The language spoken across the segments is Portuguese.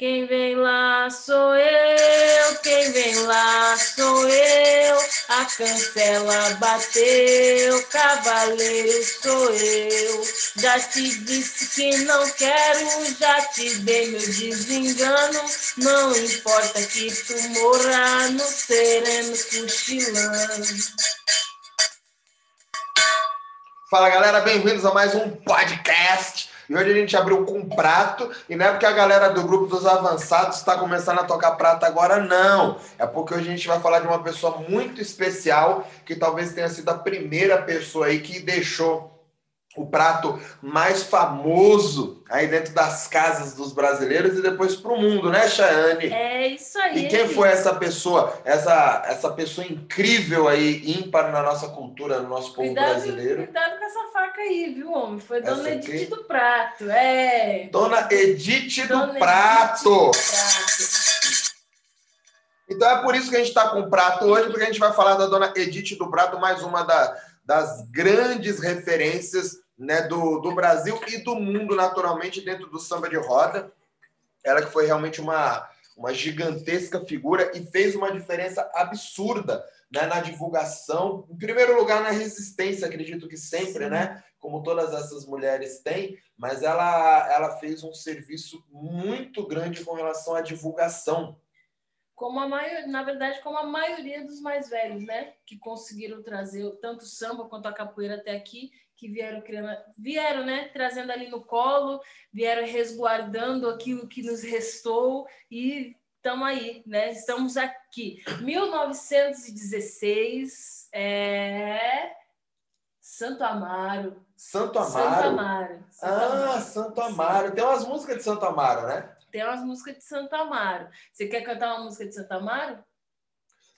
Quem vem lá sou eu, quem vem lá sou eu. A cancela bateu, cavaleiro sou eu. Já te disse que não quero, já te dei meu desengano. Não importa que tu morra no sereno cochilando. Fala galera, bem-vindos a mais um podcast. E hoje a gente abriu com prato, e não é porque a galera do grupo dos avançados está começando a tocar prato agora, não. É porque hoje a gente vai falar de uma pessoa muito especial, que talvez tenha sido a primeira pessoa aí que deixou o prato mais famoso aí dentro das casas dos brasileiros e depois para o mundo, né, Chayane? É isso aí. E quem foi essa pessoa, essa, essa pessoa incrível aí, ímpar na nossa cultura, no nosso povo Cuidado, brasileiro? cuidado com essa faca aí, viu, homem? Foi Essa Dona aqui? Edith do Prato, é. Dona Edith do Dona Prato. Edith do Prato. Então é por isso que a gente está com o prato hoje, porque a gente vai falar da dona Edith do Prato, mais uma da- das grandes referências né, do, do Brasil e do mundo, naturalmente, dentro do samba de roda. Ela que foi realmente uma, uma gigantesca figura e fez uma diferença absurda né, na divulgação. Em primeiro lugar, na resistência, acredito que sempre, Sim. né? Como todas essas mulheres têm, mas ela, ela fez um serviço muito grande com relação à divulgação. Como a maioria, na verdade, como a maioria dos mais velhos, né? Que conseguiram trazer tanto o samba quanto a capoeira até aqui, que vieram criando, vieram, né? Trazendo ali no colo, vieram resguardando aquilo que nos restou e estamos aí, né? Estamos aqui. 1916, é... Santo Amaro. Santo Amaro. Santo Amaro. Santo Ah, Amaro. Santo Amaro. Tem umas músicas de Santo Amaro, né? Tem umas músicas de Santo Amaro. Você quer cantar uma música de Santo Amaro?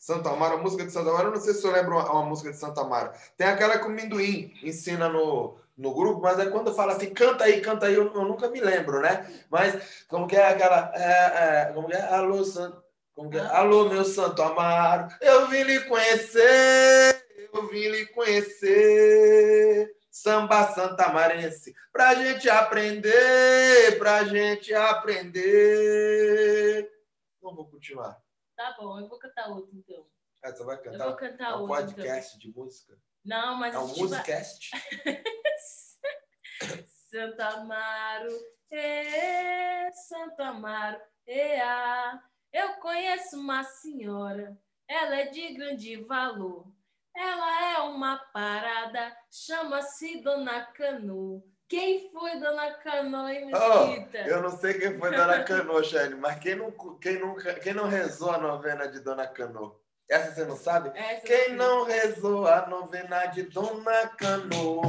Santo Amaro, a música de Santo Amaro, eu não sei se eu lembro uma, uma música de Santo Amaro. Tem aquela que o Minduim ensina no, no grupo, mas é quando fala assim, canta aí, canta aí, eu, eu nunca me lembro, né? Mas como que é aquela. É, é, como que é? Alô, Santo. Como que é? Ah. Alô, meu Santo Amaro, eu vim lhe conhecer, eu vim lhe conhecer. Samba Santamarense, pra gente aprender, pra gente aprender. Não vou continuar. Tá bom, eu vou cantar outro então. Ah, você vai Eu cantar? vou cantar É um outro. então. podcast de música? Não, mas É um gente vai- musicast? Santo Amaro, ê, Santo Amaro, ea. Eu conheço uma senhora, ela é de grande valor. Ela é uma parada, chama-se Dona Canu. Quem foi Dona hein, Mesquita? Oh, Eu não sei quem foi Dona Cano, Shane, mas quem não, quem, nunca, quem não rezou a novena de Dona Cano? Essa você não sabe? Essa Quem sei. não rezou a novena de Dona Cano?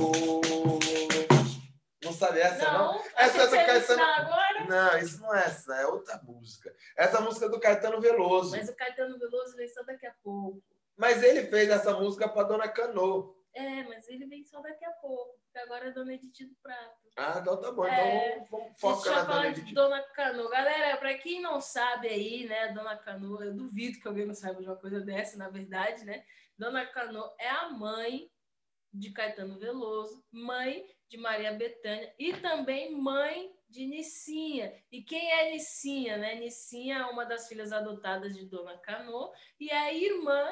Não sabe essa, não? Não, Essa é do Caetano- agora? Não, isso não é essa, é outra música. Essa música é do Caetano Veloso. Mas o Caetano Veloso vem só daqui a pouco. Mas ele fez essa música para Dona Cano. É, mas ele vem só daqui a pouco. Porque agora é Dona Edith do Prato. Ah, então tá bom. É, então vamos Deixa focar eu na Dona falar de Edith. Dona Canu. Galera, para quem não sabe aí, né, Dona Canu, eu duvido que alguém não saiba de uma coisa dessa, na verdade, né? Dona Canu é a mãe de Caetano Veloso, mãe de Maria Bethânia e também mãe de Nicinha. E quem é Nicinha, né? Nicinha é uma das filhas adotadas de Dona Canu e é a irmã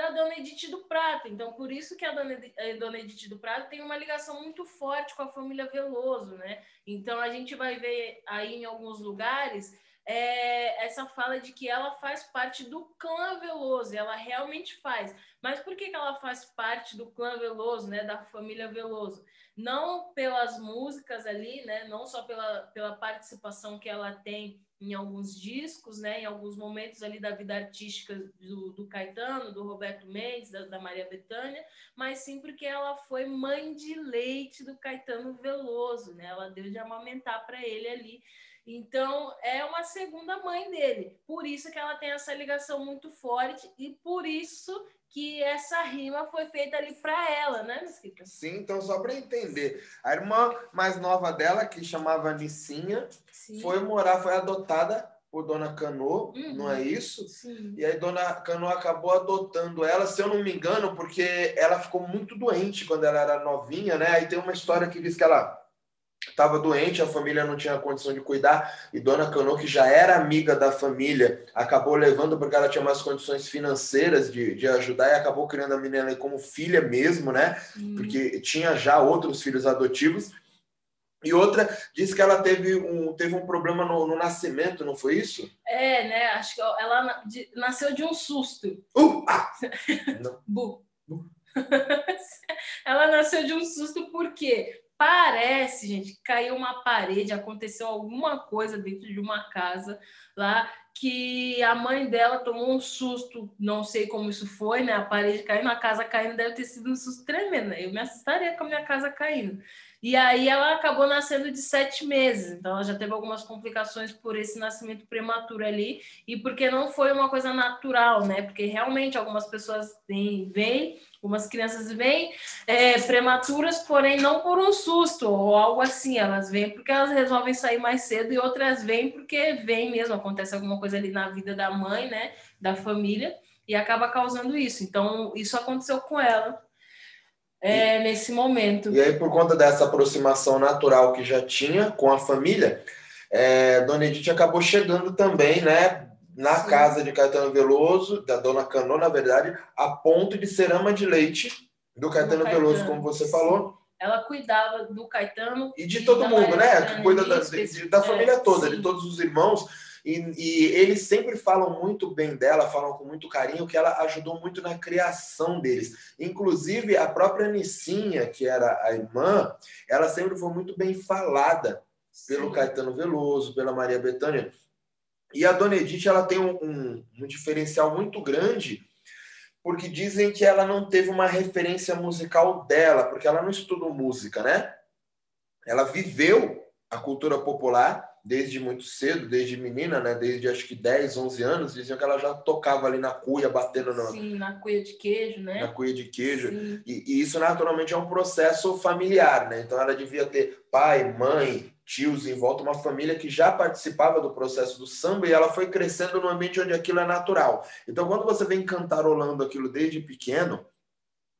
da Dona Edith do Prata. Então, por isso que a Dona, a Dona Edith do Prata tem uma ligação muito forte com a família Veloso, né? Então, a gente vai ver aí em alguns lugares é, essa fala de que ela faz parte do clã Veloso, ela realmente faz. Mas por que, que ela faz parte do clã Veloso, né, da família Veloso? Não pelas músicas ali, né, não só pela, pela participação que ela tem em alguns discos, né, em alguns momentos ali da vida artística do, do Caetano, do Roberto Mendes, da, da Maria Bethânia, mas sim porque ela foi mãe de leite do Caetano Veloso, né? Ela deu de amamentar para ele ali. Então, é uma segunda mãe dele. Por isso que ela tem essa ligação muito forte e por isso que essa rima foi feita ali para ela, né, Mesquita? Sim, então só para entender. A irmã mais nova dela, que chamava Nicinha, Sim. foi morar, foi adotada por Dona Cano, Uhum. não é isso? Sim. E aí Dona Cano acabou adotando ela, se eu não me engano, porque ela ficou muito doente quando ela era novinha, né? Aí tem uma história que diz que ela estava doente, a família não tinha condição de cuidar, e Dona Cano, que já era amiga da família, acabou levando porque ela tinha mais condições financeiras de, de ajudar e acabou criando a menina como filha mesmo, né? Hum. Porque tinha já outros filhos adotivos. E outra disse que ela teve um, teve um problema no, no nascimento, não foi isso? É, né? Acho que ela nasceu de um susto. Uh! Ah! Bu. ela nasceu de um susto porque parece, gente, caiu uma parede, aconteceu alguma coisa dentro de uma casa lá que a mãe dela tomou um susto, não sei como isso foi, né? A parede caindo, a casa caindo, deve ter sido um susto tremendo. Né? Eu me assustaria com a minha casa caindo. E aí ela acabou nascendo de sete meses, então ela já teve algumas complicações por esse nascimento prematuro ali, e porque não foi uma coisa natural, né? Porque realmente algumas pessoas têm, vêm, algumas crianças vêm é, prematuras, porém não por um susto ou algo assim, elas vêm porque elas resolvem sair mais cedo, e outras vêm porque vêm mesmo, acontece alguma coisa ali na vida da mãe, né? Da família, e acaba causando isso. Então, isso aconteceu com ela é, e, nesse momento. E aí, por conta dessa aproximação natural que já tinha com a família, é, Dona Edith acabou chegando também, né? Na Sim. casa de Caetano Veloso, da Dona Cano, na verdade, a ponto de ser ama de leite do Caetano, do Caetano Veloso, como você Sim. falou. Ela cuidava do Caetano. E de todo mundo, né? Que cuida da, da família toda, é, de todos os irmãos. E, e, eles sempre falam muito bem dela, falam com muito carinho, que ela ajudou muito na criação deles. Inclusive, a própria Nicinha, que era a irmã, ela sempre foi muito bem falada pelo Sim. Caetano Veloso, pela Maria Bethânia. E a Dona Edith, ela tem um, um, um diferencial muito grande, porque dizem que ela não teve uma referência musical dela, porque ela não estudou música, né? Ela viveu a cultura popular desde muito cedo, desde menina, né? Desde acho que 10, 11 anos, diziam que ela já tocava ali na cuia, batendo no... Sim, na cuia de queijo, né? Na cuia de queijo. E, e, isso naturalmente é um processo familiar, né? Então ela devia ter pai, mãe, tios em volta, uma família que já participava do processo do samba e ela foi crescendo no ambiente onde aquilo é natural. Então quando você vem cantarolando aquilo desde pequeno,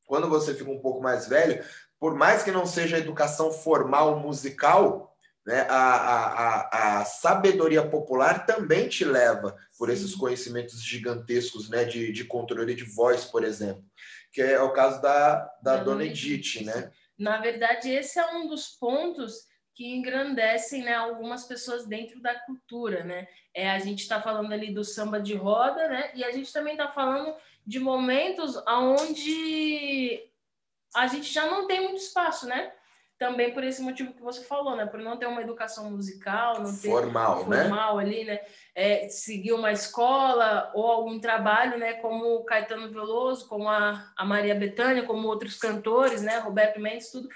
quando você fica um pouco mais velho, por mais que não seja educação formal musical, né? A, a, a, sabedoria popular também te leva por esses conhecimentos gigantescos né? de, de controle de voz, por exemplo, que é o caso da, da, da Dona Edith. Né? Na verdade, esse é um dos pontos que engrandecem né, algumas pessoas dentro da cultura. Né? É, a gente está falando ali do samba de roda, né? e a gente também está falando de momentos onde a gente já não tem muito espaço, né? Também por esse motivo que você falou, né? Por não ter uma educação musical, não ter formal, né? formal né? ali, né? É, seguir uma escola ou algum trabalho, né? Como o Caetano Veloso, como a, a Maria Bethânia, como outros cantores, né? Roberto Mendes, tudo.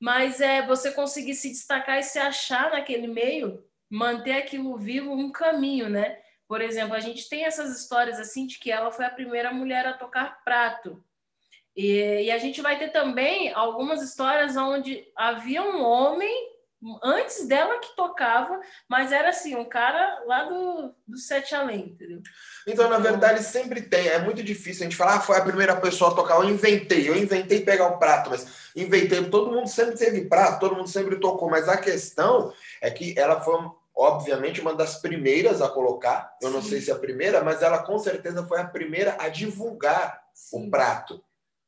Mas é você conseguir se destacar e se achar naquele meio, manter aquilo vivo, um caminho, né? Por exemplo, a gente tem essas histórias assim de que ela foi a primeira mulher a tocar prato. E, e, a gente vai ter também algumas histórias onde havia um homem antes dela que tocava, mas era assim, um cara lá do, do Sete Além, entendeu? Então, na verdade, sempre tem. É muito difícil a gente falar, ah, foi a primeira pessoa a tocar. Eu inventei, eu inventei pegar o prato, mas inventei. Todo mundo sempre teve prato, todo mundo sempre tocou, mas a questão é que ela foi obviamente uma das primeiras a colocar. Eu Sim. não sei se é a primeira, mas ela com certeza foi a primeira a divulgar Sim. o prato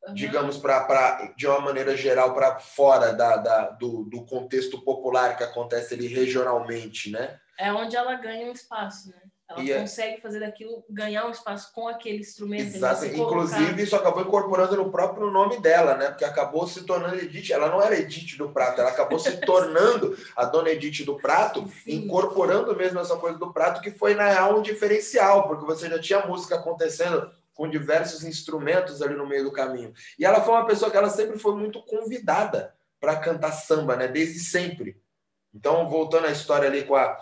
uhum. digamos, para de uma maneira geral, para fora da, da, do, do contexto popular que acontece ali regionalmente, né? É onde ela ganha um espaço, né? Ela e é consegue é... fazer daquilo, ganhar um espaço com aquele instrumento. Exato. Inclusive, isso acabou incorporando no próprio nome dela, né? Porque acabou se tornando Edith. Ela não era Edith do Prato, ela acabou se tornando a dona Edith do Prato, Sim. incorporando mesmo essa coisa do prato, que foi, na real, um diferencial, porque você já tinha música acontecendo com diversos instrumentos ali no meio do caminho. E ela foi uma pessoa que ela sempre foi muito convidada para cantar samba, né? Desde sempre. Então, voltando à história ali com a,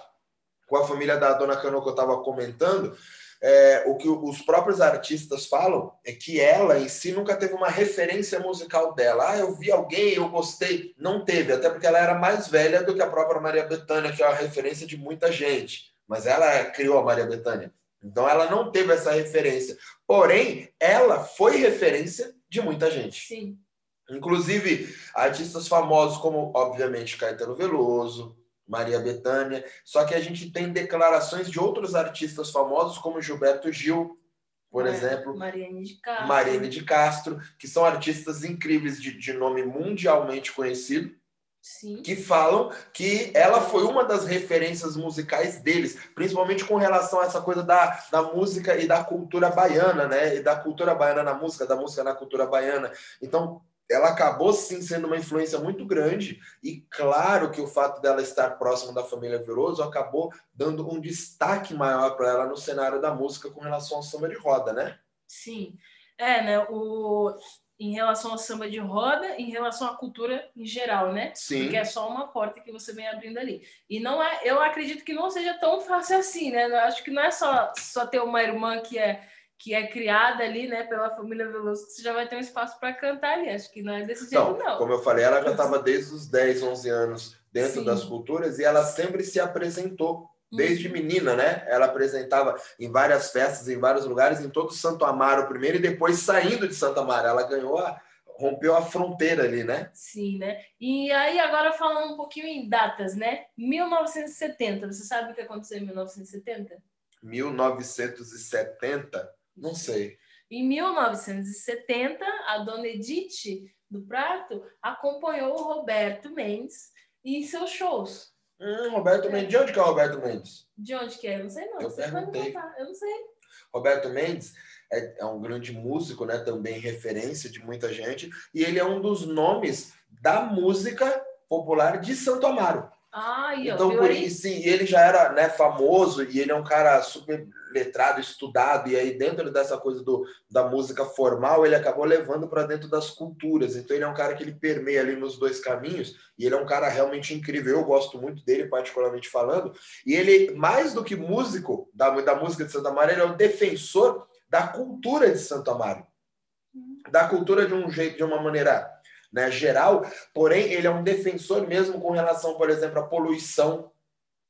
com a família da Dona Cano que eu estava comentando, é, o que os próprios artistas falam é que ela em si nunca teve uma referência musical dela. Ah, eu vi alguém, eu gostei. Não teve, até porque ela era mais velha do que a própria Maria Bethânia, que é uma referência de muita gente. Mas ela criou a Maria Bethânia. Então ela não teve essa referência. Porém, ela foi referência de muita gente. Sim. Inclusive, artistas famosos como, obviamente, Caetano Veloso, Maria Bethânia. Só que a gente tem declarações de outros artistas famosos, como Gilberto Gil, por É, exemplo, Mariane de Castro. Mariane de Castro, que são artistas incríveis de, de nome mundialmente conhecido, Sim. que falam que ela foi uma das referências musicais deles, principalmente com relação a essa coisa da, da música e da cultura baiana, né? E da cultura baiana na música, da música na cultura baiana. Então, ela acabou sim sendo uma influência muito grande, e claro que o fato dela estar próxima da família Veloso acabou dando um destaque maior para ela no cenário da música com relação ao samba de roda, né? Sim. É, né? O... Em relação ao samba de roda, em relação à cultura em geral, né? Sim. Porque é só uma porta que você vem abrindo ali. E não é, eu acredito que não seja tão fácil assim, né? Eu acho que não é só, só ter uma irmã que é que é criada ali, né, pela família Veloso, que você já vai ter um espaço para cantar ali. Acho que não é desse jeito, Não, não. como eu falei, ela já estava desde os 10, 11 anos dentro Sim. das culturas e ela sempre se apresentou. Desde Uhum. menina, né? Ela apresentava em várias festas, em vários lugares, em todo Santo Amaro primeiro e depois saindo de Santo Amaro. Ela ganhou a. rompeu a fronteira ali, né? Sim, né? E aí, agora falando um pouquinho em datas, né? 1970, você sabe o que aconteceu em 1970? 1970, não sei. Em 1970, a dona Edith do Prato acompanhou o Roberto Mendes em seus shows. Hum, Roberto Mendes. De onde que é o Roberto Mendes? De onde que é? Eu não sei não. Eu Você perguntei. Eu não sei. Roberto Mendes é, é um grande músico, né? Também referência de muita gente. E ele é um dos nomes da música popular de Santo Amaro. Ah, e ó, Então, por isso, sim, ele já era né, famoso e ele é um cara super letrado, estudado, e aí dentro dessa coisa do, da música formal, ele acabou levando para dentro das culturas. Então, ele é um cara que ele permeia ali nos dois caminhos, e ele é um cara realmente incrível. Eu gosto muito dele, particularmente falando. E ele, mais do que músico da, da música de Santo Amaro, ele é o defensor da cultura de Santo Amaro. Da cultura de um jeito, de uma maneira né, geral, porém ele é um defensor mesmo com relação, por exemplo, à poluição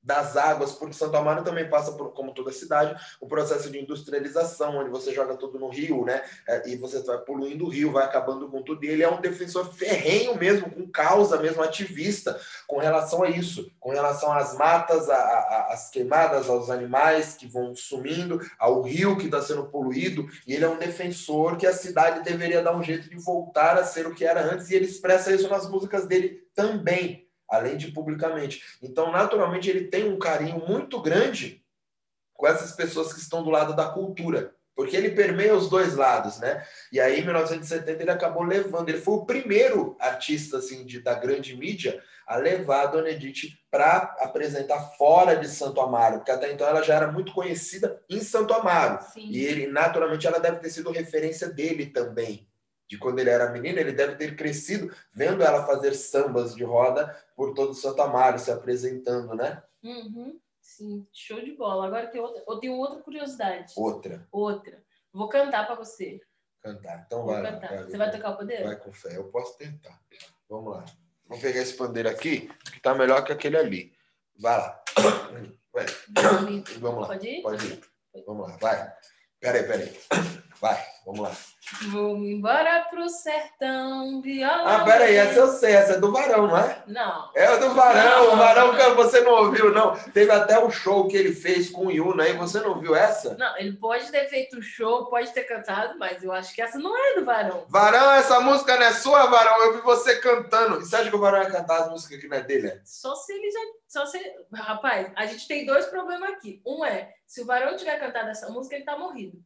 das águas, porque Santo Amaro também passa por, como toda cidade, o processo de industrialização, onde você joga tudo no rio, né? é, E você vai poluindo o rio, vai acabando com tudo. E ele é um defensor ferrenho mesmo, com causa mesmo, ativista, com relação a isso, com relação às matas, às queimadas, aos animais que vão sumindo, ao rio que está sendo poluído. E ele é um defensor que a cidade deveria dar um jeito de voltar a ser o que era antes, e ele expressa isso nas músicas dele também além de publicamente. Então, naturalmente, ele tem um carinho muito grande com essas pessoas que estão do lado da cultura, porque ele permeia os dois lados, né? E aí, em 1970, ele acabou levando, ele foi o primeiro artista assim de, da grande mídia a levar a Dona Edith para apresentar fora de Santo Amaro, porque até então ela já era muito conhecida em Santo Amaro. Sim. E ele, naturalmente, ela deve ter sido referência dele também. De quando ele era menino, ele deve ter crescido vendo ela fazer sambas de roda por todo Santo Amaro, se apresentando, né? Uhum. Sim, show de bola. Agora tem outra, eu tenho outra curiosidade. Outra, Outra. Vou cantar para você. cantar. Então Vou vai lá. vai, Você vai tocar o pandeiro? Vai com fé, eu posso tentar. Vamos lá. Vou pegar esse pandeiro aqui, que tá melhor que aquele ali. Vai lá. Vai. Vamos lá. Pode ir? Pode ir. Vamos lá, vai. Peraí, peraí. Vai, vamos lá. Vou embora pro sertão, viola. Ah, peraí, essa eu sei, essa é do Varão, não é? Não. É o do Varão, o Varão que você não ouviu, não. Teve até um show que ele fez com o Yuna aí, você não viu essa? Não, ele pode ter feito show, pode ter cantado, mas eu acho que essa não é do Varão. Varão, essa música não é sua, Varão? Eu vi você cantando. E você acha que o Varão ia cantar as músicas que não é dele? é? Só se ele já. Só se... Rapaz, a gente tem dois problemas aqui. Um é, se o Varão tiver cantado essa música, ele tá morrido.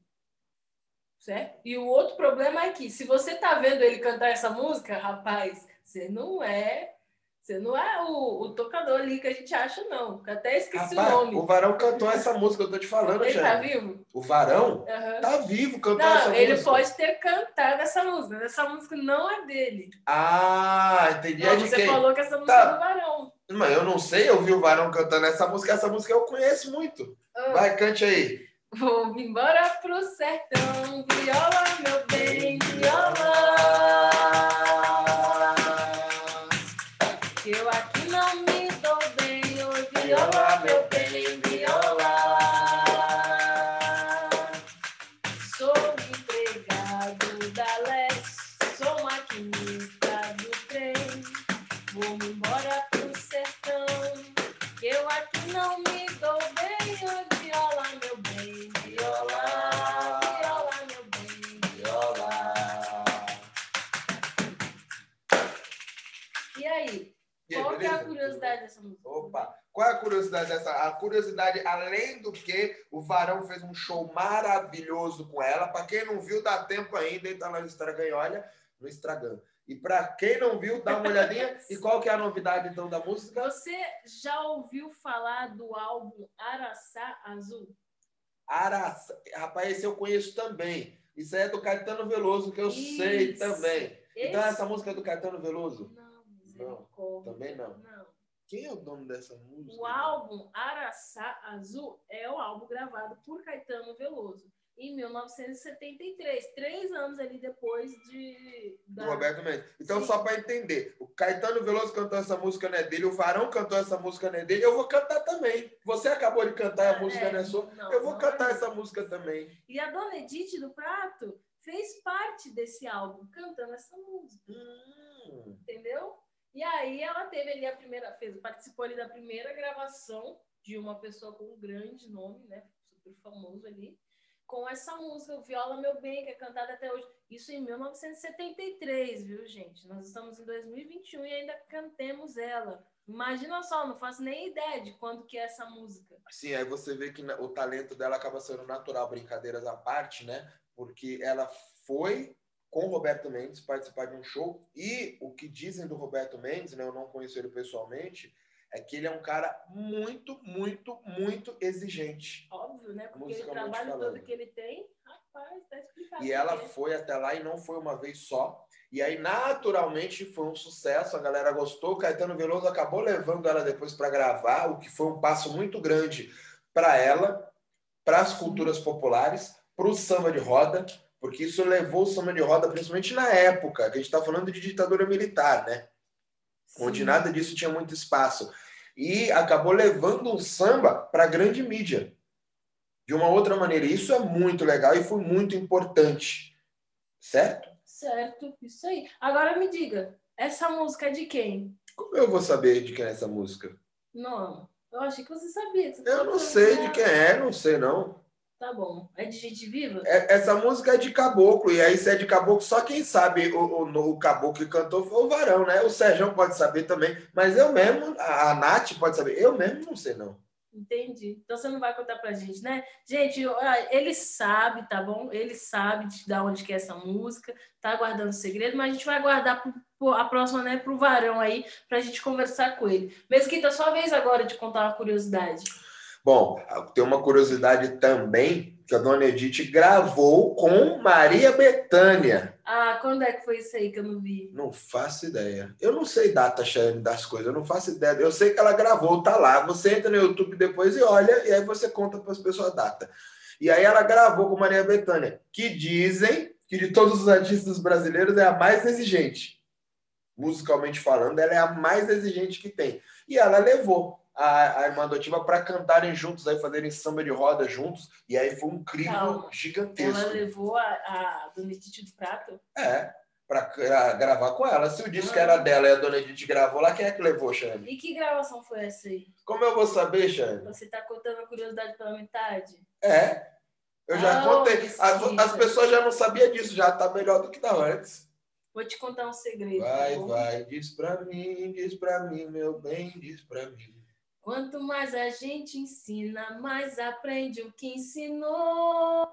Certo? E o outro problema é que, se você tá vendo ele cantar essa música, rapaz, você não é. Você não é o, o tocador ali que a gente acha, não. Eu Até esqueci Rapaz, o nome. o Varão cantou essa música, eu tô te falando, Ele tá já. vivo? O Varão Aham. tá vivo cantando essa Não, ele música. pode ter cantado essa música, mas essa música não é dele. Ah, entendi. É Não, de você quem? falou que essa música Tá. é do Varão. Mas eu não sei, eu vi o Varão cantando essa música. Essa música eu conheço muito. Ah. Vai, cante aí. Vou embora pro sertão, viola, meu bem, viola. Eu aqui não me dou bem, oi, viola, meu bem, viola. Sou empregado da Leste, sou maquinista do trem. Vou embora pro sertão, eu aqui não me curiosidade dessa? A curiosidade, além do que o Varão fez um show maravilhoso com ela. Para quem não viu, dá tempo ainda, entra lá no Instagram e olha no Instagram. E para quem não viu, dá uma olhadinha. e qual que é a novidade então da música? Você já ouviu falar do álbum Araçá Azul? Araçá, rapaz, esse eu conheço também. Isso é do Caetano Veloso, que eu Isso. sei também. Então, esse... Então essa música é do Caetano Veloso? Não, não também não. Não. Quem é o dono dessa música? O álbum Araçá Azul é o álbum gravado por Caetano Veloso em 1973, três anos ali depois de da... do Roberto Mendes. Então Sim. só para entender, o Caetano Veloso cantou essa música não é dele, o Varão cantou essa música não é dele, eu vou cantar também. Você acabou de cantar a música é, não é sua, não, eu vou cantar é essa música também. E a Dona Edith do Prato fez parte desse álbum cantando essa música, hum. entendeu? E aí ela teve ali a primeira, fez, participou ali da primeira gravação de uma pessoa com um grande nome, né, super famoso ali com essa música, Viola Meu Bem, que é cantada até hoje. Isso em 1973, viu, gente? Nós estamos em 2021 e ainda cantemos ela. Imagina só, não faço nem ideia de quando que é essa música. Sim, aí você vê que o talento dela acaba sendo natural, brincadeiras à parte, né? Porque ela foi com Roberto Mendes participar de um show e o que dizem do Roberto Mendes, né? Eu não conheço ele pessoalmente, é que ele é um cara muito, muito, muito exigente. Óbvio, né? Porque o trabalho falando. todo que ele tem, rapaz, tá explicado. E ela foi até lá e não foi uma vez só. E aí, naturalmente, foi um sucesso, a galera gostou. O Caetano Veloso acabou levando ela depois para gravar, o que foi um passo muito grande para ela, para as culturas populares, para o samba de roda, porque isso levou o samba de roda, principalmente na época, que a gente está falando de ditadura militar, né? Sim. onde nada disso tinha muito espaço. E acabou levando um samba para a grande mídia. De uma outra maneira. Isso é muito legal e foi muito importante. Certo? Certo, isso aí. Agora me diga, essa música é de quem? Como eu vou saber de quem é essa música? Não, eu achei que você sabia. Você eu não sei de quem é, não sei não. Tá bom. É de gente viva? É, essa música é de caboclo, e aí se é de caboclo, só quem sabe o, o, o caboclo que cantou foi o Varão, né? O Sérgio pode saber também, mas eu mesmo, a, a Nath pode saber, eu mesmo não sei não. Entendi. Então você não vai contar pra gente, né? Gente, ele sabe, tá bom? Ele sabe de onde que é essa música, tá guardando o segredo, mas a gente vai guardar pro, pro, a próxima, né, pro Varão aí, pra gente conversar com ele. Mesquita, sua vez agora de contar uma curiosidade. Bom, tem uma curiosidade também que a dona Edith gravou com Maria Bethânia. Ah, quando é que foi isso aí que eu não vi? Não faço ideia. Eu não sei data, das coisas. Eu não faço ideia. Eu sei que ela gravou, tá lá. Você entra no YouTube depois e olha, e aí você conta para as pessoas a data. E aí ela gravou com Maria Bethânia, que dizem que de todos os artistas brasileiros é a mais exigente. Musicalmente falando, ela é a mais exigente que tem. E ela levou a, a irmã adotiva para cantarem juntos, aí fazerem samba de roda juntos. E aí foi um Calma. gigantesco. Ela levou a, a Dona Edith do Prato? É, para gravar com ela. Se o disco ah. era dela e a Dona Edith gravou lá, quem é que levou, Xane? E que gravação foi essa aí? Como eu vou saber, Xane? Você está contando a curiosidade pela metade? É. Eu já oh, contei. As, as, pessoas já não sabiam disso, já tá melhor do que da antes. Vou te contar um segredo. Vai, tá vai, diz pra mim, diz pra mim, meu bem, diz pra mim. Quanto mais a gente ensina, mais aprende o que ensinou.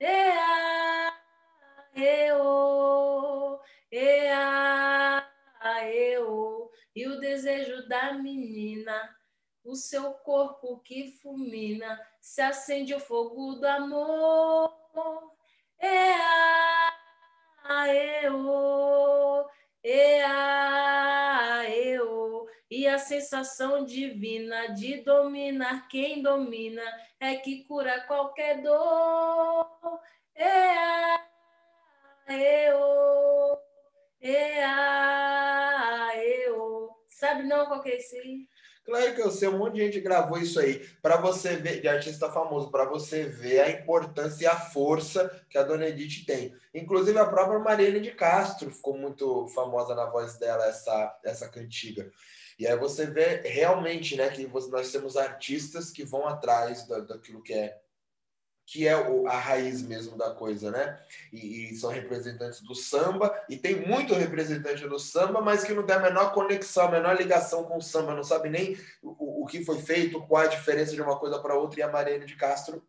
Ea, eu, ea, eu. E o desejo da menina, o seu corpo que fulmina, se acende o fogo do amor. Ea, eu, ea, eu e a sensação divina de dominar quem domina é que cura qualquer dor. Ea, eu, ea, eu. Sabe não qual que é esse? Claro que eu sei, um monte de gente gravou isso aí para você ver, de artista famoso, para você ver a importância e a força que a Dona Edith tem. Inclusive a própria Marielle de Castro ficou muito famosa na voz dela essa essa cantiga. E aí você vê realmente, né, que nós temos artistas que vão atrás da, daquilo que é que é o, a raiz mesmo da coisa, né? E, e, são representantes do samba, e tem muito representante do samba, mas que não tem a menor conexão, a menor ligação com o samba, não sabe nem o, o que foi feito, qual a diferença de uma coisa para outra, e a Mariane de Castro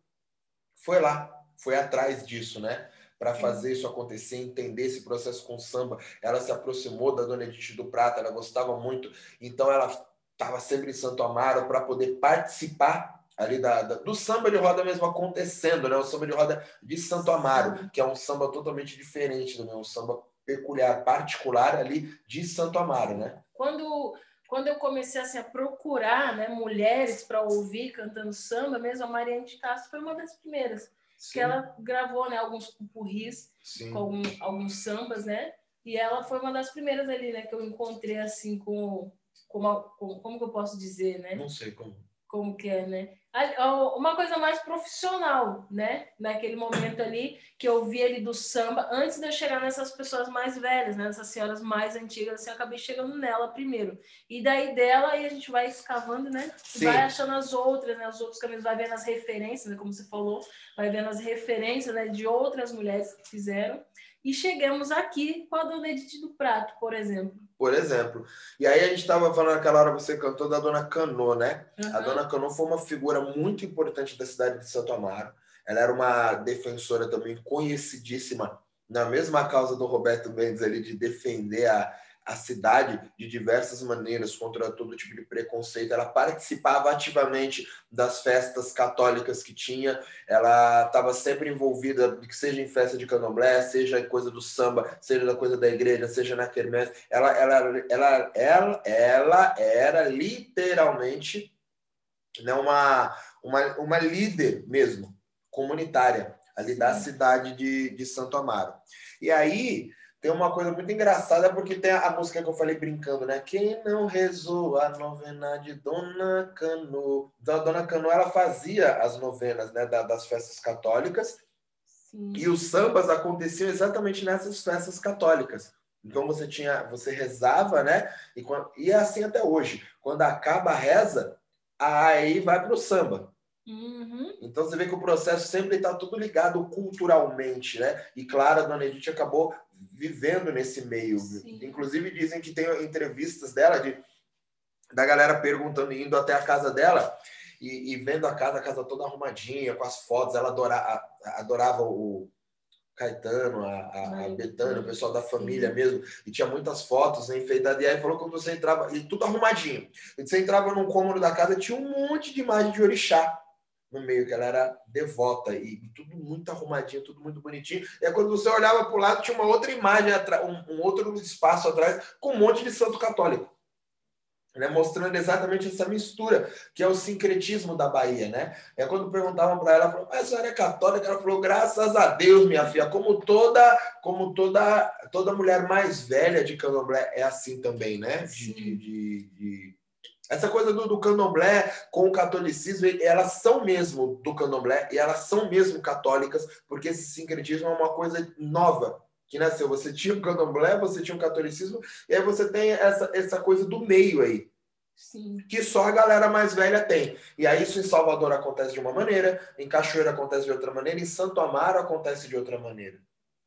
foi lá, foi atrás disso, né? Para fazer isso acontecer, entender esse processo com o samba. Ela se aproximou da Dona Edith do Prata, ela gostava muito, então ela estava sempre em Santo Amaro para poder participar ali da, da, do samba de roda mesmo acontecendo, né? O samba de roda de Santo Amaro, que é um samba totalmente diferente do meu, um samba peculiar, particular ali de Santo Amaro, né? Quando quando eu comecei assim, a procurar né, mulheres para ouvir cantando samba, mesmo a Mariane de Castro foi uma das primeiras. Sim. Que ela gravou né, alguns pupurris com algum, alguns sambas, né? E ela foi uma das primeiras ali, né? Que eu encontrei assim com... com, com como que eu posso dizer, né? Não sei como como que é, né? Uma coisa mais profissional, né? Naquele momento ali que eu vi ele do samba, antes de eu chegar nessas pessoas mais velhas, né? Nessas senhoras mais antigas, assim, eu acabei chegando nela primeiro. E daí dela, aí a gente vai escavando, né? Sim. Vai achando as outras, né? Os outros caminhos, vai vendo as referências, né? Como você falou, vai vendo as referências, né? De outras mulheres que fizeram. E chegamos aqui com a Dona Edith do Prato, por exemplo por exemplo. E aí a gente estava falando naquela hora, você cantou da Dona Canô, né? Uhum. A Dona Canô foi uma figura muito importante da cidade de Santo Amaro. Ela era uma defensora também conhecidíssima na mesma causa do Roberto Mendes ali de defender a, a cidade de diversas maneiras contra todo tipo de preconceito. Ela participava ativamente das festas católicas que tinha, ela estava sempre envolvida, que seja em festa de candomblé, seja em coisa do samba, seja da coisa da igreja, seja na quermesse. Ela, ela, ela, ela, ela era literalmente né, uma, uma, uma líder mesmo, comunitária, ali da cidade de, de Santo Amaro. E aí tem uma coisa muito engraçada, porque tem a, música que eu falei brincando, né? Quem não rezou a novena de Dona Cano. Então, a Dona Cano, ela fazia as novenas né, das festas católicas. Sim. E os sambas aconteciam exatamente nessas festas católicas. Então você tinha, você rezava, né? E, e é assim até hoje. Quando acaba a reza, aí vai para o samba. Uhum. Então você vê que o processo sempre está tudo ligado culturalmente, né? E claro, a Dona Edith acabou vivendo nesse meio. Sim. Inclusive dizem que tem entrevistas dela de da galera perguntando, indo até a casa dela e, e vendo a casa, a casa toda arrumadinha, com as fotos. Ela adorava, adorava o Caetano, a, a, a Betânia, o pessoal da família mesmo, e tinha muitas fotos né, enfeitadas. E aí falou quando você entrava, e tudo arrumadinho. Você entrava num cômodo da casa, tinha um monte de imagem de orixá no meio, que ela era devota e, tudo muito arrumadinho, tudo muito bonitinho. E aí, quando você olhava para o lado, tinha uma outra imagem, um, um, outro espaço atrás, com um monte de santo católico. Né, mostrando exatamente essa mistura, que é o sincretismo da Bahia, né? É quando perguntavam para ela, ela falou, mas a senhora é católica? Ela falou, graças a Deus, minha filha, como toda, como toda, toda mulher mais velha de candomblé é assim também, né? de, de, de essa coisa do, do candomblé com o catolicismo, elas são mesmo do candomblé e elas são mesmo católicas, porque esse sincretismo é uma coisa nova que nasceu. Você tinha o candomblé, você tinha o catolicismo, e aí você tem essa, essa coisa do meio aí. Sim. Que só a galera mais velha tem. E aí isso em Salvador acontece de uma maneira, em Cachoeira acontece de outra maneira, em Santo Amaro acontece de outra maneira.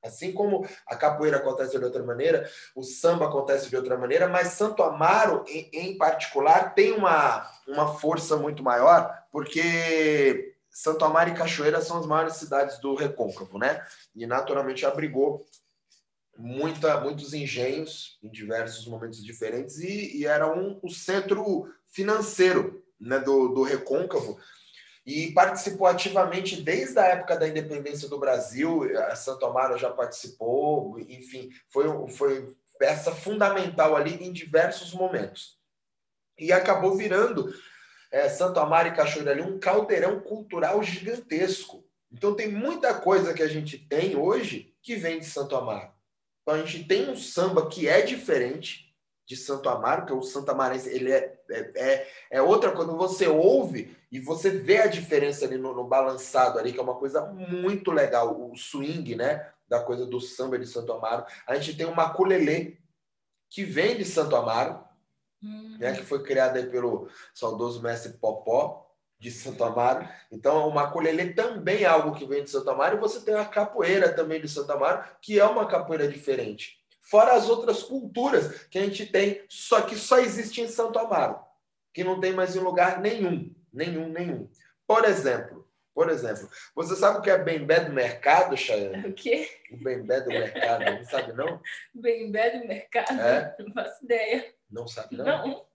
Assim como a capoeira acontece de outra maneira, o samba acontece de outra maneira, mas Santo Amaro, em, em particular, tem uma, uma força muito maior, porque Santo Amaro e Cachoeira são as maiores cidades do Recôncavo, né? E naturalmente abrigou muita, muitos engenhos em diversos momentos diferentes e, e era um, o centro financeiro né, do, do Recôncavo e participou ativamente desde a época da independência do Brasil. A Santo Amaro já participou, enfim, foi, foi peça fundamental ali em diversos momentos. E acabou virando é, Santo Amaro e Cachoeira ali um caldeirão cultural gigantesco. Então tem muita coisa que a gente tem hoje que vem de Santo Amaro. Então a gente tem um samba que é diferente, de Santo Amaro, que é o Santo Amarense, ele é, é, é, é, outra, quando você ouve e você vê a diferença ali no, no, balançado ali, que é uma coisa muito legal, o swing, né, da coisa do samba de Santo Amaro. A gente tem uma maculelê, que vem de Santo Amaro, hum. né, que foi criada pelo saudoso mestre Popó, de Santo Amaro. Então, o maculelê também é algo que vem de Santo Amaro. E você tem a capoeira também de Santo Amaro, que é uma capoeira diferente. Fora as outras culturas que a gente tem, só que só existe em Santo Amaro, que não tem mais em lugar nenhum. Nenhum, nenhum. Por exemplo, por exemplo, você sabe o que é bembé do mercado, Chayane? O quê? O bembé do mercado, não sabe não? Bembé do mercado? É? Não faço ideia. Não sabe não? Não.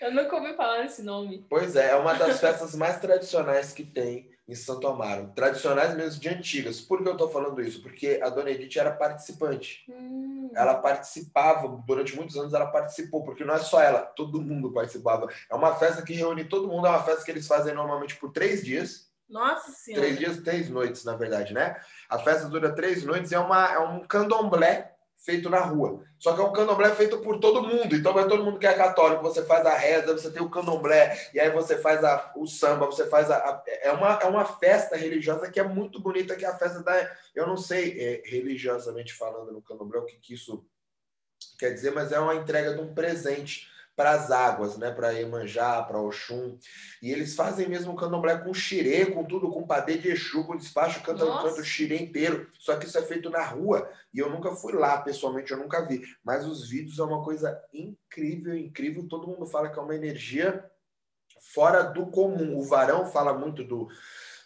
Eu nunca ouvi falar nesse nome. Pois é, é uma das festas mais tradicionais que tem em Santo Amaro. Tradicionais mesmo de antigas. Por que eu estou falando isso? Porque a Dona Edith era participante. Hum. Ela participava, durante muitos anos ela participou, porque não é só ela, todo mundo participava. É uma festa que reúne todo mundo, é uma festa que eles fazem normalmente por três dias. Nossa Senhora! Três dias, três noites, na verdade, né? A festa dura três noites e é, uma, é um candomblé feito na rua. Só que é um candomblé feito por todo mundo. Então, é todo mundo que é católico, você faz a reza, você tem o candomblé, e aí você faz a, o samba, você faz a, a, é, uma, é uma festa religiosa que é muito bonita, que é a festa da. Eu não sei, é, religiosamente falando no candomblé, o que, que isso quer dizer, mas é uma entrega de um presente para as águas, né? Para Iemanjá, para Oxum. E eles fazem mesmo o candomblé com xirê, com tudo, com padê de Exu, com despacho, canta, canta o xirê inteiro. Só que isso é feito na rua. E eu nunca fui lá, pessoalmente, eu nunca vi. Mas os vídeos é uma coisa incrível, incrível. Todo mundo fala que é uma energia fora do comum. O Varão fala muito do,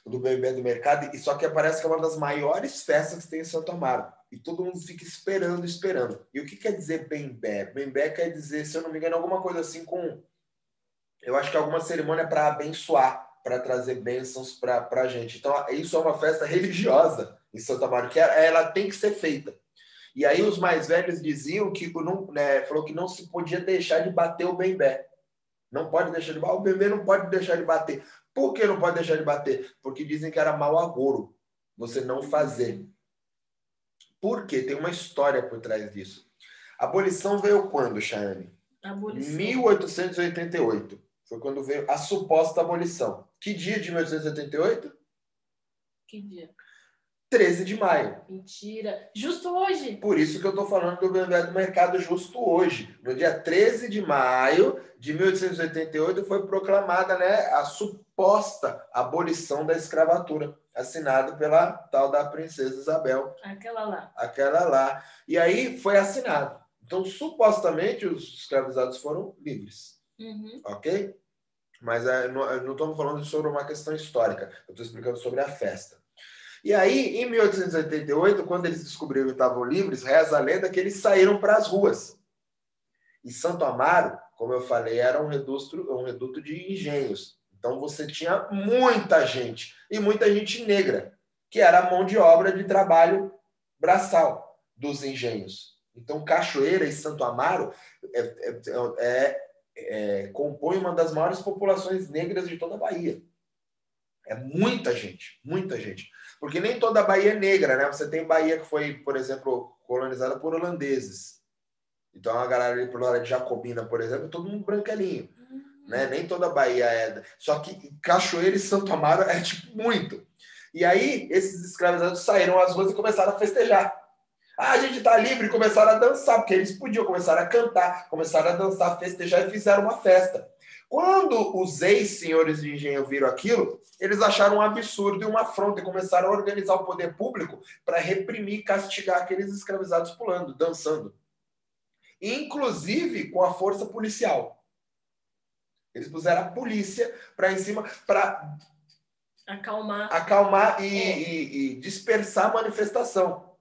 do bebê do mercado, e só que parece que é uma das maiores festas que tem em Santo Amaro. E todo mundo fica esperando, esperando. E o que quer dizer bembé? Bembé quer dizer, se eu não me engano, alguma coisa assim com. Eu acho que é alguma cerimônia para abençoar, para trazer bênçãos para a gente. Então, isso é uma festa religiosa em Santo Amaro, que ela tem que ser feita. E aí os mais velhos diziam que não, né, falou que não se podia deixar de bater o bembé. Não pode deixar de bater. O bembê não pode deixar de bater. Por que não pode deixar de bater? Porque dizem que era mau agouro você não fazer. Por quê? Tem uma história por trás disso. A abolição veio quando, Chayane? Abolição. 1888. Foi quando veio a suposta abolição. Que dia de 1888? Que dia? 13 de maio. Mentira. Justo hoje. Por isso que eu estou falando do do mercado justo hoje. No dia 13 de maio de 1888 foi proclamada né, a suposta abolição da escravatura, assinada pela tal da princesa Isabel. Aquela lá. Aquela lá. E aí foi assinado. Então, supostamente, os escravizados foram livres. Uhum. Ok? Mas é, não estamos falando sobre uma questão histórica. Eu estou explicando sobre a festa. E aí, em 1888, quando eles descobriram que estavam livres, reza a lenda que eles saíram para as ruas. E Santo Amaro, como eu falei, era um reduto, um reduto de engenhos. Então você tinha muita gente, e muita gente negra, que era a mão de obra de trabalho braçal dos engenhos. Então, Cachoeira e Santo Amaro é, é, é, é, compõe uma das maiores populações negras de toda a Bahia. É muita gente, muita gente. Porque nem toda a Bahia é negra, né? Você tem Bahia que foi, por exemplo, colonizada por holandeses. Então a galera ali por hora de Jacobina, por exemplo, todo mundo branquelinho. Né? Nem toda a Bahia é. Só que Cachoeira e Santo Amaro é tipo muito. E aí esses escravizados saíram às ruas e começaram a festejar. Ah, a gente tá livre, começaram a dançar, porque eles podiam, começar a cantar, começaram a dançar, festejar e fizeram uma festa. Quando os ex-senhores de engenho viram aquilo, eles acharam um absurdo e uma afronta e começaram a organizar o poder público para reprimir e castigar aqueles escravizados pulando, dançando. Inclusive com a força policial. Eles puseram a polícia para em cima para acalmar, acalmar e, é. e, e dispersar a manifestação.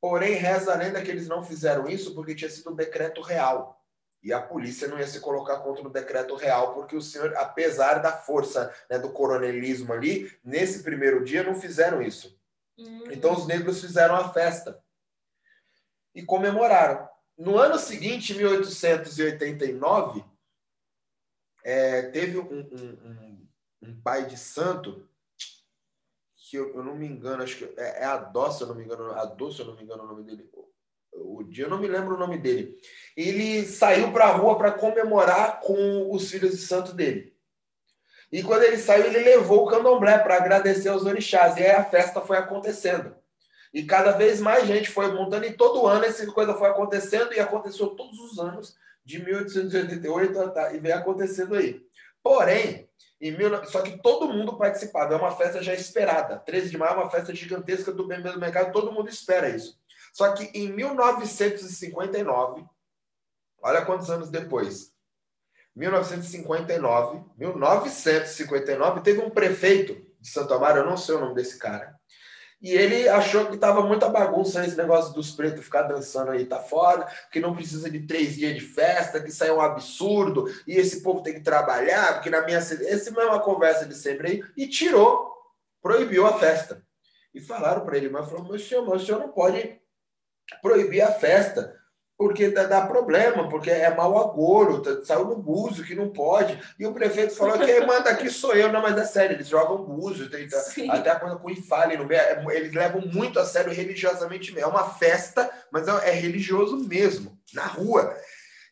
Porém, reza a lenda que eles não fizeram isso porque tinha sido um decreto real. E a polícia não ia se colocar contra o decreto real, porque o senhor, apesar da força né, do coronelismo ali, nesse primeiro dia não fizeram isso. Hum. Então os negros fizeram a festa e comemoraram. No ano seguinte, 1889, é, teve um, um, um, um, pai de santo, que eu, eu, não me engano, acho que é, é Adó, se eu não me engano, Adó, se eu não me engano o nome dele, o dia eu não me lembro o nome dele. Ele saiu para a rua para comemorar com os filhos de santo dele. E quando ele saiu, ele levou o candomblé para agradecer aos orixás. E aí a festa foi acontecendo. E cada vez mais gente foi montando, e todo ano essa coisa foi acontecendo, e aconteceu todos os anos, de 1888 e vem acontecendo aí. Porém, Em mil... Só que todo mundo participava, é uma festa já esperada. 13 de maio é uma festa gigantesca do bem do mercado, todo mundo espera isso. Só que em 1959, olha quantos anos depois, 1959, 1959, teve um prefeito de Santo Amaro, eu não sei o nome desse cara, e ele achou que estava muita bagunça esse negócio dos pretos ficar dançando aí, tá fora, que não precisa de três dias de festa, que isso é um absurdo, e esse povo tem que trabalhar, porque na minha. Essa mesma conversa de sempre aí, e tirou, proibiu a festa. E falaram para ele, mas falou, meu senhor, mas o senhor não pode proibir a festa porque dá, dá, problema, porque é mau agouro, tá, saiu no búzio que não pode. E o prefeito falou: quem manda aqui sou eu. Não, mas é sério, eles jogam búzio, tem, tá, até a coisa com infale no meio. É, eles levam muito a sério religiosamente. É uma festa, mas é, é religioso mesmo, na rua.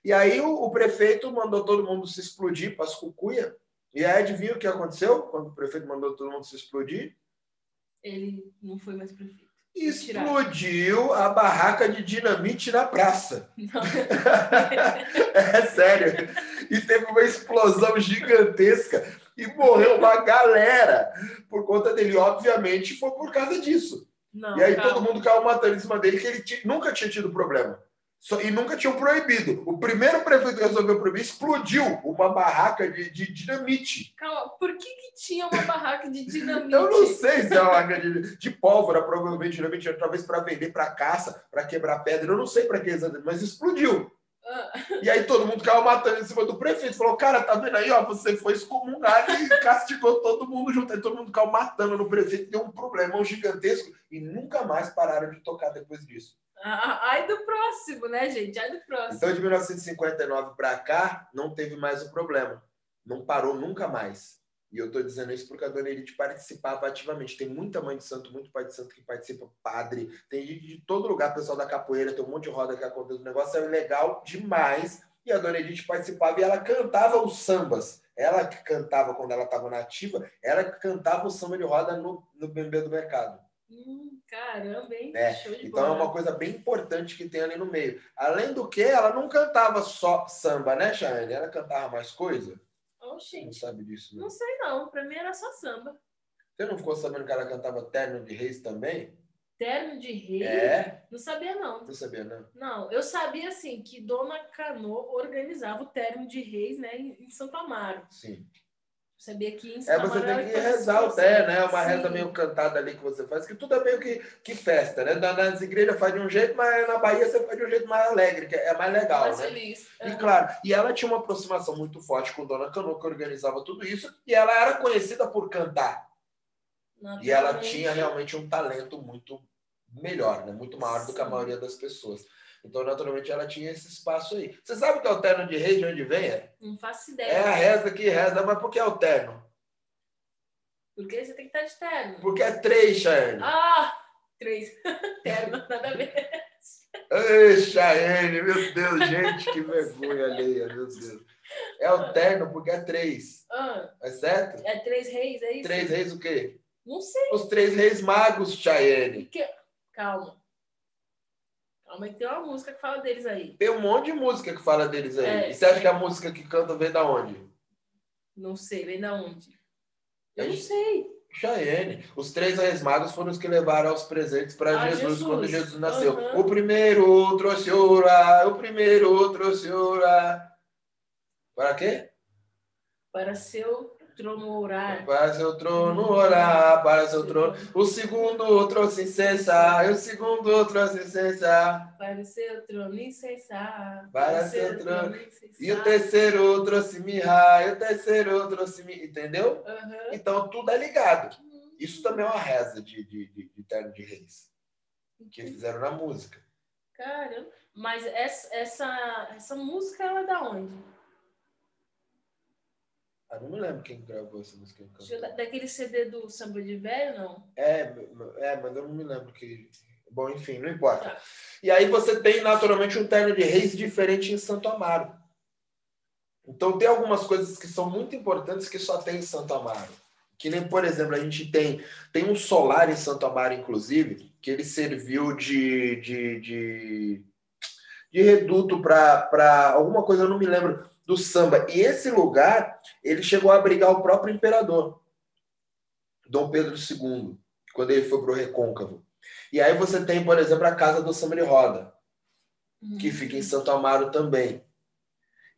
E aí o, o, prefeito mandou todo mundo se explodir para as cucuia. E aí adivinha o que aconteceu quando o prefeito mandou todo mundo se explodir? Ele não foi mais prefeito explodiu a barraca de dinamite na praça. é sério. E teve uma explosão gigantesca e morreu uma galera por conta dele. Obviamente, foi por causa disso. Não, e aí calma. todo mundo caiu matando em cima dele, que ele nunca tinha tido problema. E nunca tinham proibido. O primeiro prefeito que resolveu proibir explodiu uma barraca de, de dinamite. Calma, por que, que tinha uma barraca de dinamite? Eu não sei se é uma barraca de, de pólvora, provavelmente dinamite, talvez para vender para caça, para quebrar pedra. Eu não sei para que exatamente, mas explodiu. Ah. E aí todo mundo caiu matando em cima do prefeito. Falou, cara, tá vendo aí, ó, você foi excomungado e castigou todo mundo junto. Aí todo mundo caiu matando no prefeito. Deu um problemão gigantesco e nunca mais pararam de tocar depois disso. Ai do próximo, né, gente? Ai do próximo. Então, de 1959 para cá, não teve mais o problema. Não parou nunca mais. E eu estou dizendo isso porque a Dona Edith participava ativamente. Tem muita mãe de santo, muito pai de santo que participa, padre, tem gente de todo lugar, pessoal da capoeira, tem um monte de roda que acontece. O negócio é legal demais. E a Dona Edith participava e ela cantava os sambas. Ela que cantava quando ela estava nativa, ela que cantava o samba de roda no, no do Mercado. Hum, caramba, hein? É. então bola. é uma coisa bem importante que tem ali no meio. Além do que, ela não cantava só samba, né, Chayane? Ela cantava mais coisa? Oxente. Não sabe disso, né? Não sei, não. Pra mim era só samba. Você não ficou sabendo que ela cantava Terno de Reis também? Terno de Reis? É? Não sabia, não. Não sabia, não? Não, eu sabia, assim, que Dona Cano organizava o Terno de Reis, né, em Santo Amaro. Sim. Sabia que É, você tem que rezar o té, né? Uma Sim. reza meio cantada ali que você faz, que tudo é meio que, que festa, né? Nas igrejas faz de um jeito, mas na Bahia você faz de um jeito mais alegre, que é mais legal, mais né? feliz. E uhum. claro, e ela tinha uma aproximação muito forte com Dona Canu, que organizava tudo isso, e ela era conhecida por cantar. E ela tinha realmente um talento muito melhor, né? Muito maior do que a maioria das pessoas. Então, naturalmente, ela tinha esse espaço aí. Você sabe o que é o terno de rei, de onde vem? É? Não faço ideia. É a reza que reza, mas por que é o terno? Porque você tem que estar de terno. Porque é três, Chayane. Ah, três. terno, nada a ver. Ei, Chayane, meu Deus, gente, que vergonha alheia, meu Deus. É o terno porque é três. Ah, é certo? É três reis, é isso? Três reis o quê? Não sei. Os três reis magos, Chayane. Que... Calma. Calma aí, tem uma música que fala deles aí. Tem um monte de música que fala deles aí. É. E você acha que a música que canta vem da onde? Não sei, vem da onde? Eu não sei. Chayenne. Os três reis magos foram os que levaram os presentes para ah, Jesus, Jesus, quando Jesus nasceu. Uhum. O primeiro trouxe ouro, o primeiro trouxe ouro. Para quê? Para seu trono orar. Para seu trono orar, para seu trono. O segundo trouxe incensa, e o segundo trouxe incensa. Para o seu trono incensar. Para seu trono. E o terceiro trouxe mirra, e o terceiro trouxe mirra. Entendeu? Uhum. Então tudo é ligado. Isso também é uma reza de, de, de, de terno de reis. Que fizeram na música. Caramba. Mas essa, essa, essa música ela é da onde? Ah, não me lembro quem gravou essa música. Daquele CD do Samba de Velho, não? É, é, mas eu não me lembro que. Bom, enfim, não importa. Tá. E aí você tem naturalmente um terno de reis diferente em Santo Amaro. Então tem algumas coisas que são muito importantes que só tem em Santo Amaro. Que nem, por exemplo, a gente tem, tem um solar em Santo Amaro, inclusive, que ele serviu de, de, de, de reduto para alguma coisa, eu não me lembro do samba. E esse lugar, ele chegou a abrigar o próprio imperador, Dom Pedro II, quando ele foi para o Recôncavo. E aí você tem, por exemplo, a Casa do Samba de Roda, que Uhum. fica em Santo Amaro também.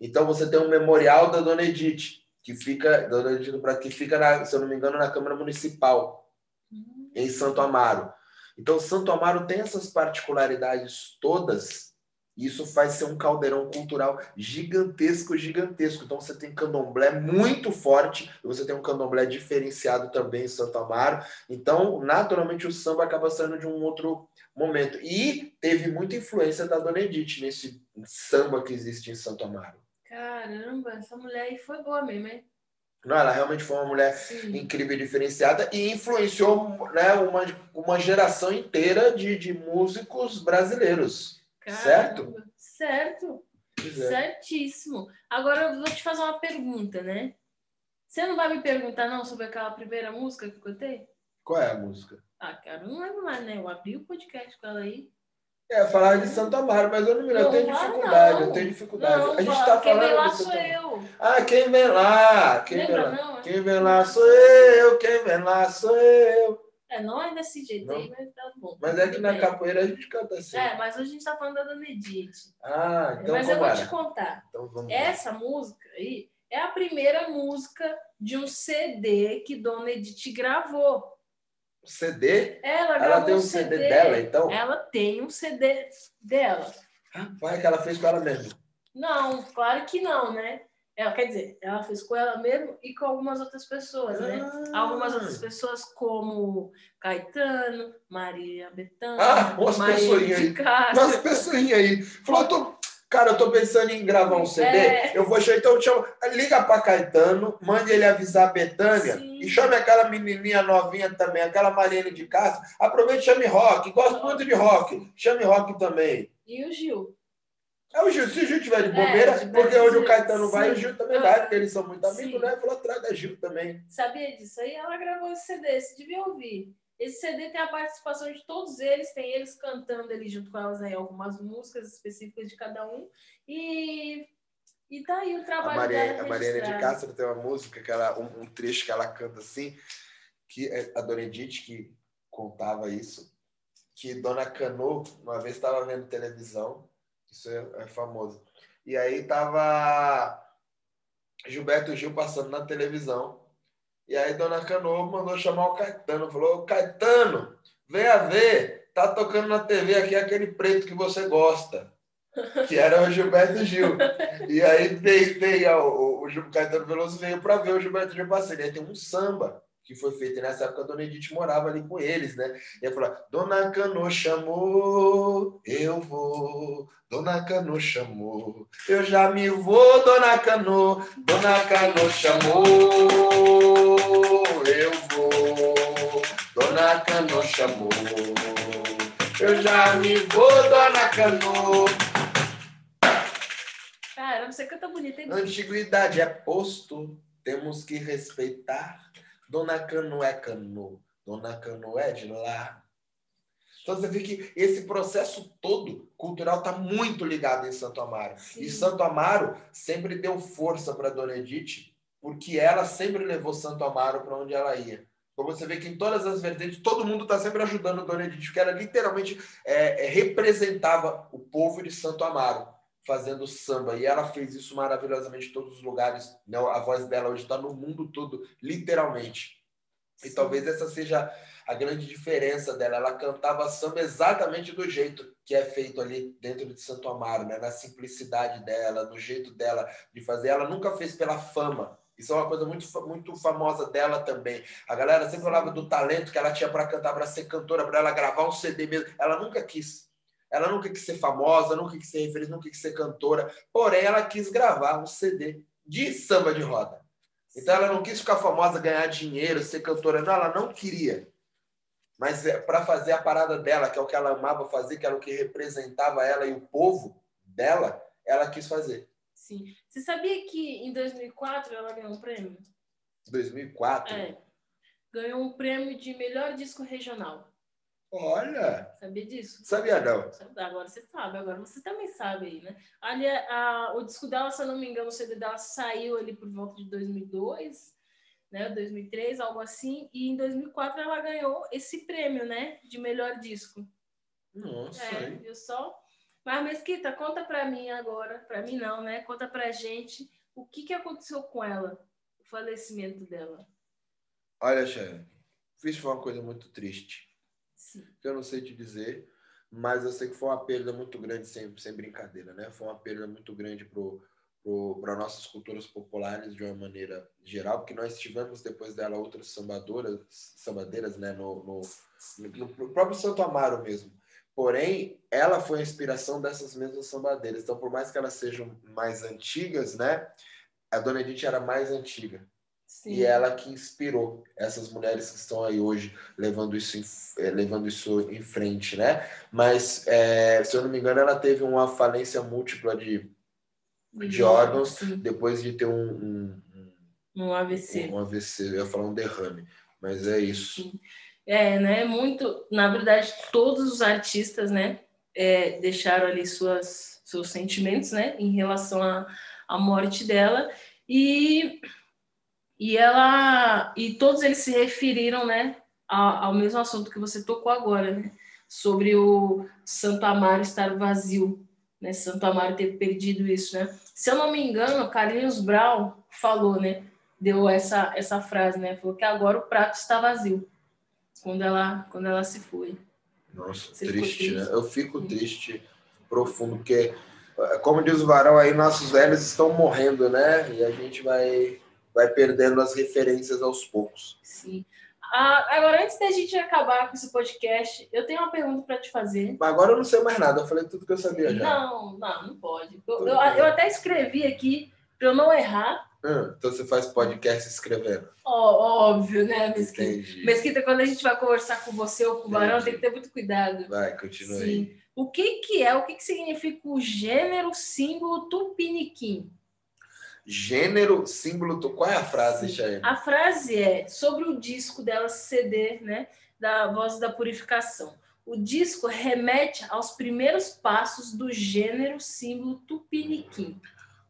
Então você tem um memorial da Dona Edith, que fica, Dona Edith do que fica, na, se eu não me engano, na Câmara Municipal, Uhum. em Santo Amaro. Então Santo Amaro tem essas particularidades todas, isso faz ser um caldeirão cultural gigantesco, gigantesco. Então você tem candomblé muito forte, você tem um candomblé diferenciado também em Santo Amaro. Então, naturalmente, o samba acaba saindo de um outro momento. E teve muita influência da Dona Edith nesse samba que existe em Santo Amaro. Caramba, essa mulher aí foi boa mesmo, hein? Não, ela realmente foi uma mulher Sim. incrível e diferenciada e influenciou né, uma, uma geração inteira de, de músicos brasileiros. Certo? Caramba. Certo. Pois é. Certíssimo. Agora eu vou te fazer uma pergunta, né? Você não vai me perguntar, não, sobre aquela primeira música que eu cantei? Qual é a música? Ah, cara, eu não lembro mais, né? Eu abri o podcast com ela aí. É, falar de Santo Amaro, mas eu não me lembro. Eu tenho dificuldade, não. eu tenho dificuldade. Não, a gente fala, tá quem vem falando lá de sou Santo Amaro. eu. Ah, quem vem lá? Quem vem Lembra, lá? não? Quem vem lá sou eu, quem vem lá sou eu. É, não é desse jeito Não. aí, mas tá bom. Mas é que na bem. capoeira a gente canta assim. É, mas hoje a gente tá falando da Dona Edith. Ah, então mas eu vou te contar. Então vamos lá. Essa música aí é a primeira música de um CD que Dona Edith gravou. CD? Ela Ela gravou tem um um CD dela, então? Ela tem um CD dela. Rapaz, que ela fez com ela mesma. Não, claro que não, né? Ela, quer dizer, ela fez com ela mesmo e com algumas outras pessoas, né? Ah. Algumas outras pessoas como Caetano, Maria Bethânia, Ah, umas pessoinhas de aí. Umas pessoinhas aí. Falou, eu tô... Cara, eu tô pensando em gravar um CD. É. Eu vou chamar, então eu chamo, liga pra Caetano, mande ele avisar a Betânia Sim. e chame aquela menininha novinha também, aquela Mariane de Castro. Aproveite e chame rock. Gosto muito de rock. Chame rock também. E o Gil. É o Gil, se o Gil tiver de É, bobeira, de porque onde o Caetano vai, o. Gil também vai, porque eles são muito amigos, Sim. né? Falou, traga Gil também. Sabia disso? Aí ela gravou esse CD, você devia ouvir. Esse CD tem a participação de todos eles, tem eles cantando ali junto com elas aí algumas músicas específicas de cada um. E, e tá aí o A, trabalho Maria, dela a Mariane de. Castro tem uma música, que ela, um, um trecho que ela canta assim, que é a Dona Edith que contava isso, que Dona Cano, uma vez estava vendo televisão, isso é, é famoso, e aí tava Gilberto Gil passando na televisão, e aí Dona Cano mandou chamar o Caetano, falou, Caetano, venha ver, tá tocando na TV aqui aquele preto que você gosta, que era o Gilberto Gil. E aí veio, veio o, o Gil Caetano Veloso veio para ver o Gilberto Gil passando. E aí tem um samba que foi feito. E nessa época a Dona Edith morava ali com eles, né? E aí falou: Dona Cano chamou, eu vou. Dona Cano chamou, eu já me vou, Dona Cano. Dona Cano chamou, eu vou. Dona Cano chamou, eu já me vou, Dona Cano. Caramba, você canta bonito, hein? Antiguidade é posto, temos que respeitar. Dona Cano é cano, Dona Cano é de lá. Então você vê que esse processo todo cultural está muito ligado em Santo Amaro. E Sim. Santo Amaro sempre deu força para Dona Edith, porque ela sempre levou Santo Amaro para onde ela ia. Então você vê que em todas as vertentes, todo mundo está sempre ajudando Dona Edith, porque ela literalmente é, é, representava o povo de Santo Amaro fazendo samba. E ela fez isso maravilhosamente em todos os lugares. Né? A voz dela hoje está no mundo todo, literalmente. E Sim. talvez essa seja a grande diferença dela. Ela cantava samba exatamente do jeito que é feito ali dentro de Santo Amaro, né? na simplicidade dela, no jeito dela de fazer. Ela nunca fez pela fama. Isso é uma coisa muito, muito famosa dela também. A galera sempre falava do talento que ela tinha para cantar, para ser cantora, para ela gravar um CD mesmo. Ela nunca quis. Ela nunca quis ser famosa, nunca quis ser referência, nunca quis ser cantora. Porém, ela quis gravar um CD de samba de roda. Então ela não quis ficar famosa, ganhar dinheiro, ser cantora. Não, ela não queria. Mas é para fazer a parada dela, que é o que ela amava fazer, que era o que representava ela e o povo dela, ela quis fazer. Sim. Você sabia que em 2004 ela ganhou um prêmio? 2004. É. Ganhou um prêmio de melhor disco regional. Olha! Sabia disso? Sabia não. Agora você sabe, agora você também sabe aí, né? Ali, a, o disco dela, se eu não me engano, o CD dela saiu ali por volta de 2002, né? 2003, algo assim. E em 2004 ela ganhou esse prêmio, né? De melhor disco. Nossa! É, viu só? Mas, Mesquita, conta pra mim agora, pra mim não, né? Conta pra gente o que, que aconteceu com ela, o falecimento dela. Olha, Sharon, fiz foi uma coisa muito triste Que eu não sei te dizer, mas eu sei que foi uma perda muito grande, sem, sem brincadeira, né? Foi uma perda muito grande para nossas culturas populares de uma maneira geral, porque nós tivemos depois dela outras sambadoras, sambadeiras, né? No, no, no, próprio Santo Amaro mesmo. Porém, ela foi a inspiração dessas mesmas sambadeiras. Então, por mais que elas sejam mais antigas, né? A Dona Edith era mais antiga. Sim. E ela que inspirou essas mulheres que estão aí hoje levando isso em, eh, levando isso em frente, né? Mas, é, se eu não me engano, ela teve uma falência múltipla de, de órgãos sim. depois de ter um, um, um AVC. Um, um, AVC, eu ia falar um derrame, mas é isso. Sim. É, né? Muito, na verdade, todos os artistas, né, é, deixaram ali suas, seus sentimentos, né, em relação à, à morte dela. E e ela e todos eles se referiram, né, ao, ao mesmo assunto que você tocou agora, né, sobre o Santo Amaro estar vazio, né, Santo Amaro ter perdido isso, né? Se eu não me engano, Carlinhos Brown falou, né, deu essa essa frase, né, falou que agora o prato está vazio quando ela quando ela se foi. Nossa, triste, triste, né? Eu fico triste profundo porque como diz o Varão aí, nossos velhos estão morrendo, né? E a gente vai vai perdendo as referências aos poucos. Sim. Ah, agora, antes da gente acabar com esse podcast, eu tenho uma pergunta para te fazer. Mas agora eu não sei mais nada, eu falei tudo que eu sabia já. Não, não, não pode. Eu, eu, eu até escrevi aqui para eu não errar. Hum, então você faz podcast escrevendo. Óbvio, né, Mesquita? Entendi. Mesquita, quando a gente vai conversar com você ou com o Barão, tem que ter muito cuidado. Vai, continua Sim. aí. O que, que é, o que, que significa o gênero símbolo tupiniquim? Gênero, símbolo. Qual é a frase, Chay? A frase é sobre o disco dela CD, né? Da Voz da Purificação. O disco remete aos primeiros passos do gênero símbolo tupiniquim.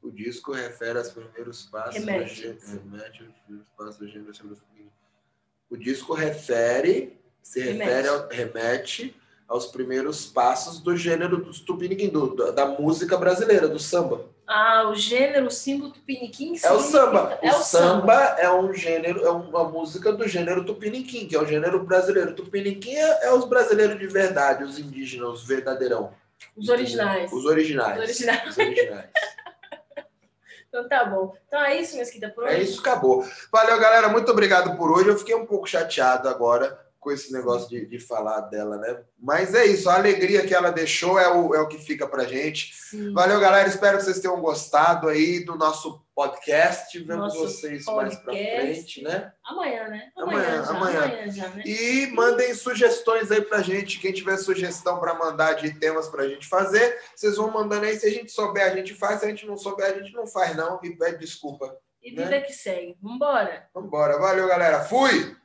O disco refere aos primeiros passos remete. do gênero, remete aos primeiros passos do gênero símbolo tupiniquim. O disco refere, se remete. refere ao, remete aos primeiros passos do gênero do tupiniquim, do, da música brasileira, do samba. Ah, o gênero, o símbolo tupiniquim. É o samba. É o, o samba, samba, é um gênero, é uma música do gênero tupiniquim, que é o gênero brasileiro. Tupiniquim é, é os brasileiros de verdade, os indígenas, os verdadeirão. Os originais. Os originais. Os originais. Os originais. então tá bom. Então é isso, Mesquita, por hoje? É isso, acabou. Valeu, galera. Muito obrigado por hoje. Eu fiquei um pouco chateado agora com esse negócio de, de falar dela, né? Mas é isso, a alegria que ela deixou é o, é o que fica pra gente. Sim. Valeu, galera. Espero que vocês tenham gostado aí do nosso podcast. Vemos nosso vocês podcast. mais pra frente, né? Amanhã, né? Amanhã, amanhã. Já, amanhã. amanhã já, né? E mandem sugestões aí pra gente. Quem tiver sugestão para mandar de temas pra gente fazer, vocês vão mandando aí. Se a gente souber, a gente faz. Se a gente não souber, a gente não faz, não. E pede desculpa. E vida né? que segue. Vambora. Vambora. Valeu, galera. Fui!